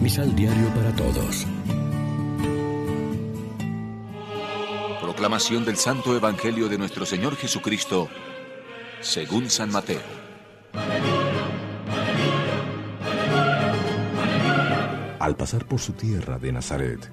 Misal Diario para Todos. Proclamación del Santo Evangelio de nuestro Señor Jesucristo, según San Mateo. Al pasar por su tierra de Nazaret,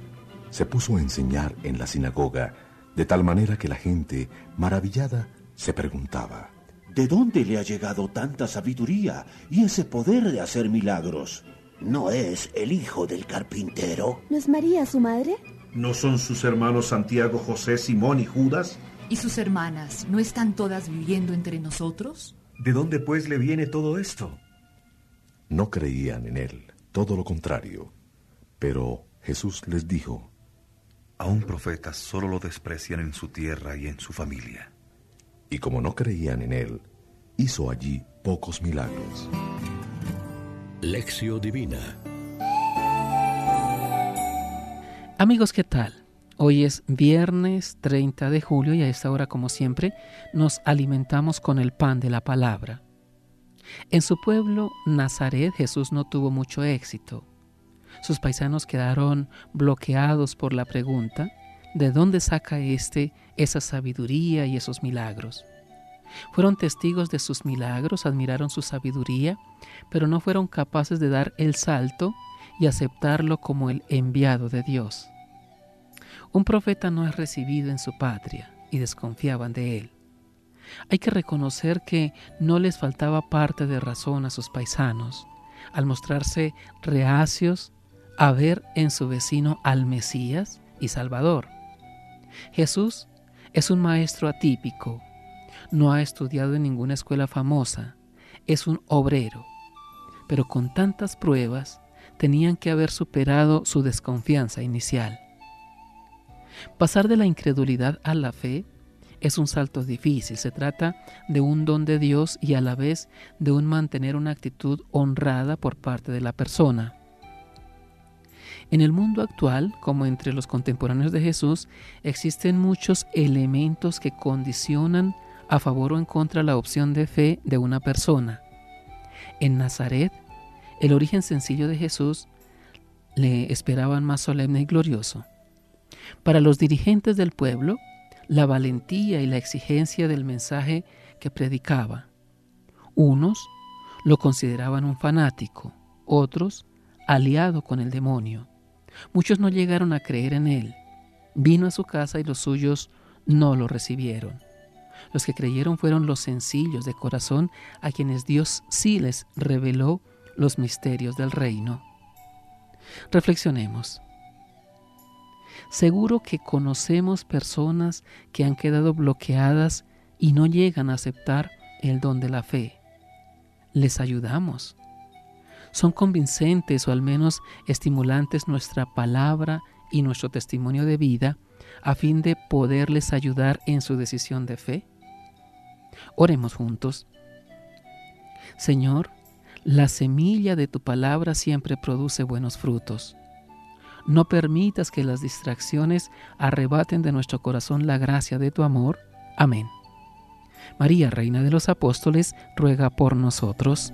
se puso a enseñar en la sinagoga, de tal manera que la gente, maravillada, se preguntaba, ¿De dónde le ha llegado tanta sabiduría y ese poder de hacer milagros? ¿No es el hijo del carpintero? ¿No es María su madre? ¿No son sus hermanos Santiago, José, Simón y Judas? ¿Y sus hermanas no están todas viviendo entre nosotros? ¿De dónde pues le viene todo esto? No creían en él, todo lo contrario. Pero Jesús les dijo, A un profeta solo lo desprecian en su tierra y en su familia. Y como no creían en él, hizo allí pocos milagros. Lección Divina Amigos, ¿qué tal? Hoy es viernes 30 de julio y a esta hora, como siempre, nos alimentamos con el pan de la palabra. En su pueblo, Nazaret, Jesús no tuvo mucho éxito. Sus paisanos quedaron bloqueados por la pregunta, ¿de dónde saca éste esa sabiduría y esos milagros? Fueron testigos de sus milagros, admiraron su sabiduría, pero no fueron capaces de dar el salto y aceptarlo como el enviado de Dios. Un profeta no es recibido en su patria y desconfiaban de él. Hay que reconocer que no les faltaba parte de razón a sus paisanos al mostrarse reacios a ver en su vecino al Mesías y Salvador. Jesús es un maestro atípico, no ha estudiado en ninguna escuela famosa, es un obrero, pero con tantas pruebas tenían que haber superado su desconfianza inicial. Pasar de la incredulidad a la fe es un salto difícil, se trata de un don de Dios y a la vez de un mantener una actitud honrada por parte de la persona. En el mundo actual, como entre los contemporáneos de Jesús, existen muchos elementos que condicionan a favor o en contra la opción de fe de una persona. En Nazaret, el origen sencillo de Jesús le esperaban más solemne y glorioso. Para los dirigentes del pueblo, la valentía y la exigencia del mensaje que predicaba. Unos lo consideraban un fanático, otros aliado con el demonio. Muchos no llegaron a creer en él. Vino a su casa y los suyos no lo recibieron. Los que creyeron fueron los sencillos de corazón a quienes Dios sí les reveló los misterios del reino. Reflexionemos. Seguro que conocemos personas que han quedado bloqueadas y no llegan a aceptar el don de la fe. Les ayudamos. Son convincentes o al menos estimulantes nuestra palabra y nuestro testimonio de vida a fin de poderles ayudar en su decisión de fe. Oremos juntos. Señor, la semilla de tu palabra siempre produce buenos frutos. No permitas que las distracciones arrebaten de nuestro corazón la gracia de tu amor. Amén. María, Reina de los Apóstoles, ruega por nosotros.